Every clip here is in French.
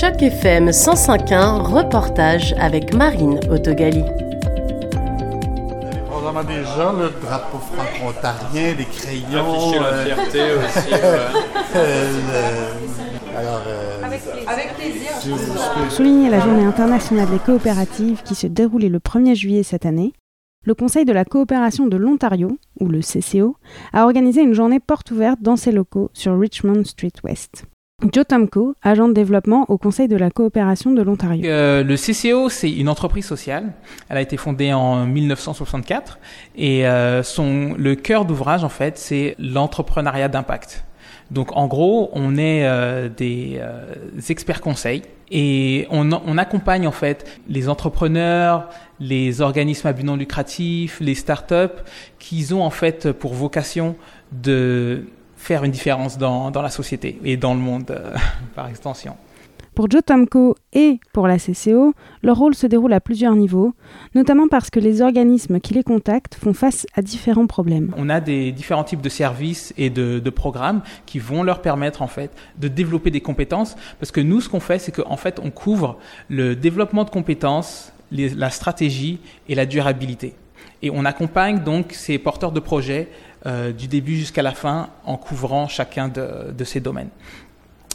Choc FM 105.1, reportage avec Marine Autogali. Probablement déjà le drapeau franco-ontarien, les crayons. Afficher la euh, fierté aussi. ouais. euh, le- alors, euh, Avec plaisir. je- je- Pour souligner la journée internationale des coopératives qui se déroulait le 1er juillet cette année, le Conseil de la coopération de l'Ontario, ou le CCO, a organisé une journée porte ouverte dans ses locaux sur Richmond Street West. Joe Tomko, agent de développement au Conseil de la coopération de l'Ontario. Euh, le CCO, c'est une entreprise sociale. Elle a été fondée en 1964 et euh, son, le cœur d'ouvrage, en fait, c'est l'entrepreneuriat d'impact. Donc, en gros, on est euh, des euh, experts conseils et on, on accompagne en fait les entrepreneurs, les organismes à but non lucratif, les startups qui ont en fait pour vocation de faire une différence dans, dans la société et dans le monde euh, par extension. Pour Joe Tomko et pour la CCO, leur rôle se déroule à plusieurs niveaux, notamment parce que les organismes qui les contactent font face à différents problèmes. On a des différents types de services et de, de programmes qui vont leur permettre en fait de développer des compétences parce que nous ce qu'on fait c'est qu'en fait on couvre le développement de compétences, les- la stratégie et la durabilité. Et on accompagne donc ces porteurs de projets euh, du début jusqu'à la fin en couvrant chacun de, de ces domaines.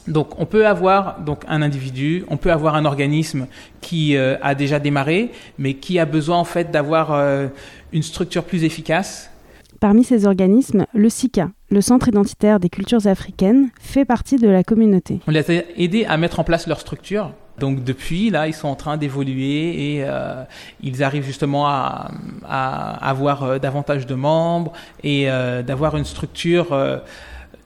Donc on peut avoir donc un individu, on peut avoir un organisme qui euh, a déjà démarré, mais qui a besoin en fait d'avoir euh, une structure plus efficace Parmi ces organismes, le SICA, le Centre identitaire des cultures africaines, fait partie de la communauté. On les a aidés à mettre en place leur structure. Donc depuis, là, ils sont en train d'évoluer et euh, ils arrivent justement à, avoir euh, davantage de membres et euh, d'avoir une structure, euh,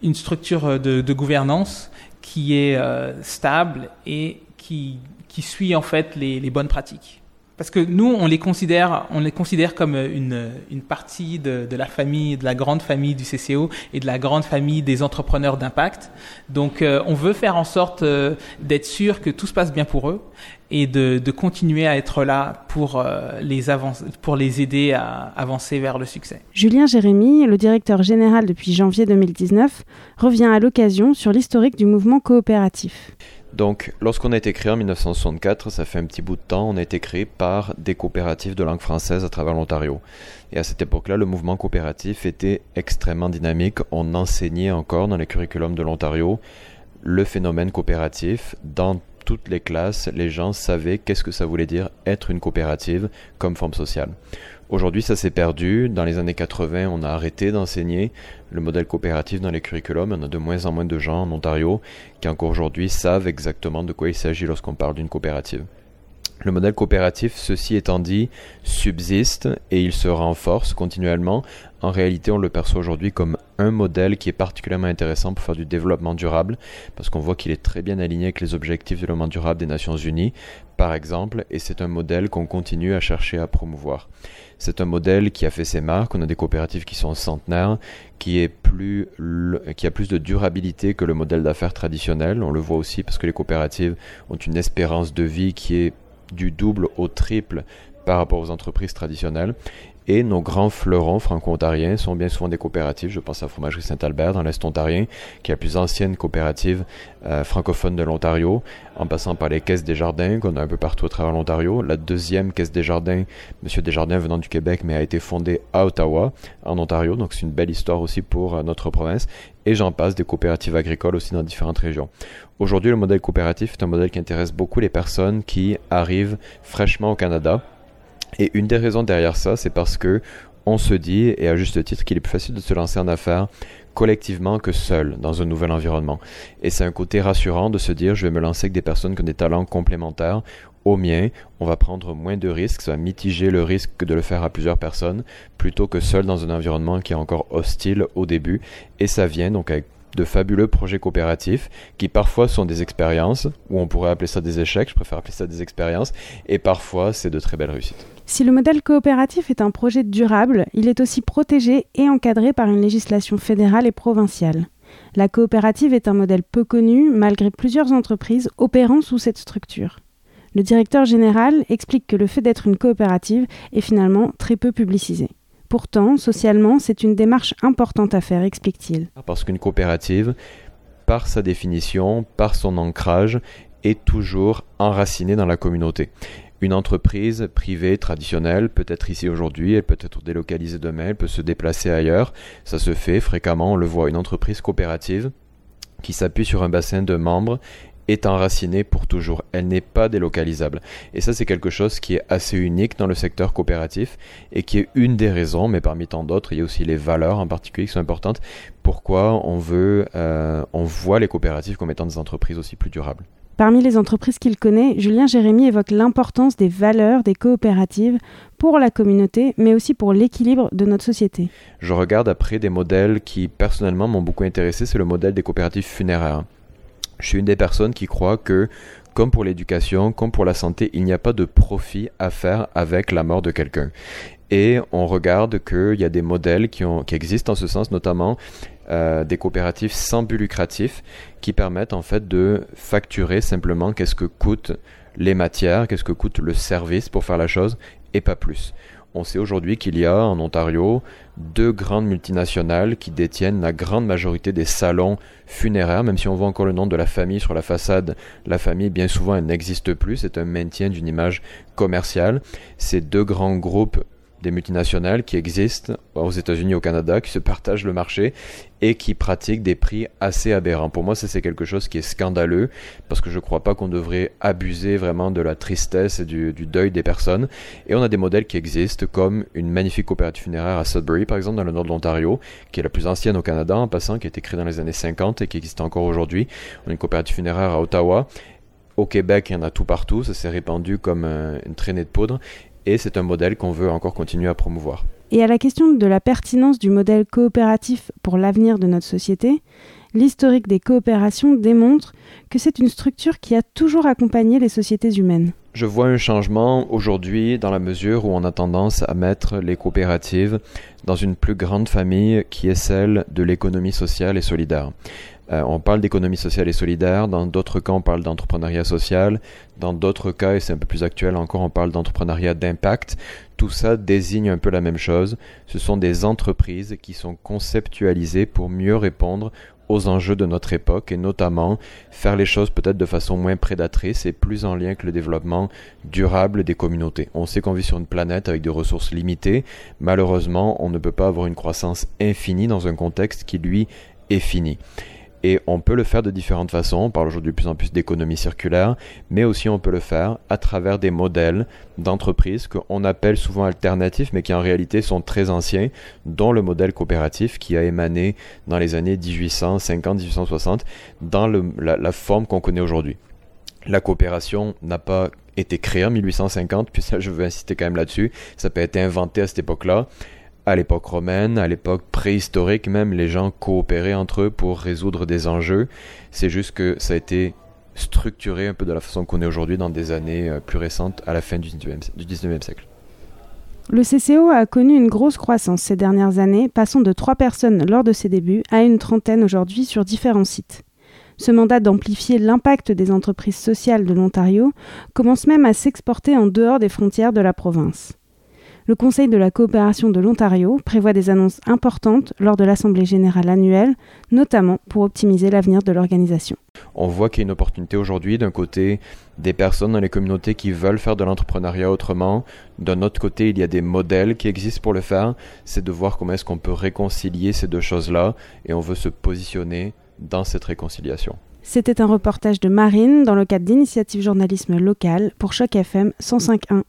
une structure de, gouvernance qui est stable et qui, suit en fait les bonnes pratiques. Parce que nous, on les considère, on les considère comme une, une partie de, de la famille, de la grande famille du CCO et de la grande famille des entrepreneurs d'impact. Donc, euh, on veut faire en sorte euh, d'être sûr que tout se passe bien pour eux et de, de continuer à être là pour, euh, les pour les aider à avancer vers le succès. Julien Jérémy, le directeur général depuis janvier 2019, revient à l'occasion sur l'historique du mouvement coopératif. Donc, lorsqu'on a été créé en 1964, ça fait un petit bout de temps, on a été créé par des coopératives de langue française à travers l'Ontario. Et à cette époque-là, le mouvement coopératif était extrêmement dynamique. On enseignait encore dans les curriculums de l'Ontario le phénomène coopératif. Dans toutes les classes, les gens savaient qu'est-ce que ça voulait dire être une coopérative comme forme sociale. Aujourd'hui, ça s'est perdu. Dans les années 80, on a arrêté d'enseigner le modèle coopératif dans les curriculums. On a de moins en moins de gens en Ontario qui encore aujourd'hui savent exactement de quoi il s'agit lorsqu'on parle d'une coopérative. Le modèle coopératif, ceci étant dit, subsiste et il se renforce continuellement. En réalité, on le perçoit aujourd'hui comme un modèle qui est particulièrement intéressant pour faire du développement durable, parce qu'on voit qu'il est très bien aligné avec les objectifs de développement durable des Nations Unies, par exemple, et c'est un modèle qu'on continue à chercher à promouvoir. C'est un modèle qui a fait ses marques. On a des coopératives qui sont centenaires, qui, qui a plus de durabilité que le modèle d'affaires traditionnel. On le voit aussi parce que les coopératives ont une espérance de vie qui est du double au triple par rapport aux entreprises traditionnelles. Et nos grands fleurons franco-ontariens sont bien souvent des coopératives. Je pense à Fromagerie Saint-Albert dans l'Est ontarien, qui est la plus ancienne coopérative euh, francophone de l'Ontario, en passant par les caisses des jardins qu'on a un peu partout à travers l'Ontario. La deuxième caisse des jardins, Monsieur Desjardins venant du Québec, mais a été fondée à Ottawa, en Ontario. Donc c'est une belle histoire aussi pour euh, notre province. Et j'en passe des coopératives agricoles aussi dans différentes régions. Aujourd'hui, le modèle coopératif est un modèle qui intéresse beaucoup les personnes qui arrivent fraîchement au Canada. Et une des raisons derrière ça, c'est parce que on se dit, et à juste titre, qu'il est plus facile de se lancer en affaires collectivement que seul dans un nouvel environnement. Et c'est un côté rassurant de se dire, je vais me lancer avec des personnes qui ont des talents complémentaires au mien, on va prendre moins de risques, ça va mitiger le risque de le faire à plusieurs personnes, plutôt que seul dans un environnement qui est encore hostile au début. Et ça vient donc avec de fabuleux projets coopératifs qui parfois sont des expériences, ou on pourrait appeler ça des échecs, je préfère appeler ça des expériences, et parfois c'est de très belles réussites. Si le modèle coopératif est un projet durable, il est aussi protégé et encadré par une législation fédérale et provinciale. La coopérative est un modèle peu connu malgré plusieurs entreprises opérant sous cette structure. Le directeur général explique que le fait d'être une coopérative est finalement très peu publicisé. Pourtant, socialement, c'est une démarche importante à faire, explique-t-il. Parce qu'une coopérative, par sa définition, par son ancrage, est toujours enracinée dans la communauté. Une entreprise privée traditionnelle peut être ici aujourd'hui, elle peut être délocalisée demain, elle peut se déplacer ailleurs. Ça se fait fréquemment, on le voit. Une entreprise coopérative qui s'appuie sur un bassin de membres est enracinée pour toujours. Elle n'est pas délocalisable. Et ça, c'est quelque chose qui est assez unique dans le secteur coopératif et qui est une des raisons, mais parmi tant d'autres, il y a aussi les valeurs en particulier qui sont importantes. Pourquoi on veut, euh, on voit les coopératives comme étant des entreprises aussi plus durables. Parmi les entreprises qu'il connaît, Julien Jérémy évoque l'importance des valeurs des coopératives pour la communauté, mais aussi pour l'équilibre de notre société. Je regarde après des modèles qui personnellement m'ont beaucoup intéressé, c'est le modèle des coopératives funéraires. Je suis une des personnes qui croient que, comme pour l'éducation, comme pour la santé, il n'y a pas de profit à faire avec la mort de quelqu'un. Et on regarde qu'il y a des modèles qui existent en ce sens, notamment euh, des coopératives sans but lucratif qui permettent en fait de facturer simplement qu'est-ce que coûtent les matières, qu'est-ce que coûte le service pour faire la chose et pas plus. On sait aujourd'hui qu'il y a en Ontario deux grandes multinationales qui détiennent la grande majorité des salons funéraires, même si on voit encore le nom de la famille sur la façade, la famille bien souvent elle n'existe plus, c'est un maintien d'une image commerciale. Ces deux grands groupes des multinationales qui existent aux États-Unis au Canada, qui se partagent le marché et qui pratiquent des prix assez aberrants. Pour moi, ça c'est quelque chose qui est scandaleux parce que je ne crois pas qu'on devrait abuser vraiment de la tristesse et du, deuil des personnes. Et on a des modèles qui existent comme une magnifique coopérative funéraire à Sudbury, par exemple, dans le nord de l'Ontario, qui est la plus ancienne au Canada en passant, qui a été créée dans les années 50 et qui existe encore aujourd'hui. On a une coopérative funéraire à Ottawa. Au Québec, il y en a tout partout, ça s'est répandu comme euh, une traînée de poudre et c'est un modèle qu'on veut encore continuer à promouvoir. Et à la question de la pertinence du modèle coopératif pour l'avenir de notre société, l'historique des coopérations démontre que c'est une structure qui a toujours accompagné les sociétés humaines. Je vois un changement aujourd'hui dans la mesure où on a tendance à mettre les coopératives dans une plus grande famille qui est celle de l'économie sociale et solidaire. Euh, on parle d'économie sociale et solidaire, dans d'autres cas on parle d'entrepreneuriat social, dans d'autres cas, et c'est un peu plus actuel encore, on parle d'entrepreneuriat d'impact. Tout ça désigne un peu la même chose. Ce sont des entreprises qui sont conceptualisées pour mieux répondre aux enjeux de notre époque et notamment faire les choses peut-être de façon moins prédatrice et plus en lien avec le développement durable des communautés. On sait qu'on vit sur une planète avec des ressources limitées. Malheureusement, on ne peut pas avoir une croissance infinie dans un contexte qui, lui, est fini. Et on peut le faire de différentes façons. On parle aujourd'hui de plus en plus d'économie circulaire, mais aussi on peut le faire à travers des modèles d'entreprises qu'on appelle souvent alternatifs, mais qui en réalité sont très anciens, dont le modèle coopératif qui a émané dans les années 1850-1860 dans la, la forme qu'on connaît aujourd'hui. La coopération n'a pas été créée en 1850, puis ça je veux insister quand même là-dessus, ça peut être inventé à cette époque-là à l'époque romaine, à l'époque préhistorique même, les gens coopéraient entre eux pour résoudre des enjeux. C'est juste que ça a été structuré un peu de la façon qu'on est aujourd'hui dans des années euh, plus récentes, à la fin du 19e, siècle. Le CCO a connu une grosse croissance ces dernières années, passant de 3 personnes lors de ses débuts à une trentaine aujourd'hui sur différents sites. Ce mandat d'amplifier l'impact des entreprises sociales de l'Ontario commence même à s'exporter en dehors des frontières de la province. Le Conseil de la coopération de l'Ontario prévoit des annonces importantes lors de l'Assemblée générale annuelle, notamment pour optimiser l'avenir de l'organisation. On voit qu'il y a une opportunité aujourd'hui d'un côté des personnes dans les communautés qui veulent faire de l'entrepreneuriat autrement. D'un autre côté, il y a des modèles qui existent pour le faire. C'est de voir comment est-ce qu'on peut réconcilier ces deux choses-là et on veut se positionner dans cette réconciliation. C'était un reportage de Marine dans le cadre d'initiative journalisme local pour Choc FM 105.1.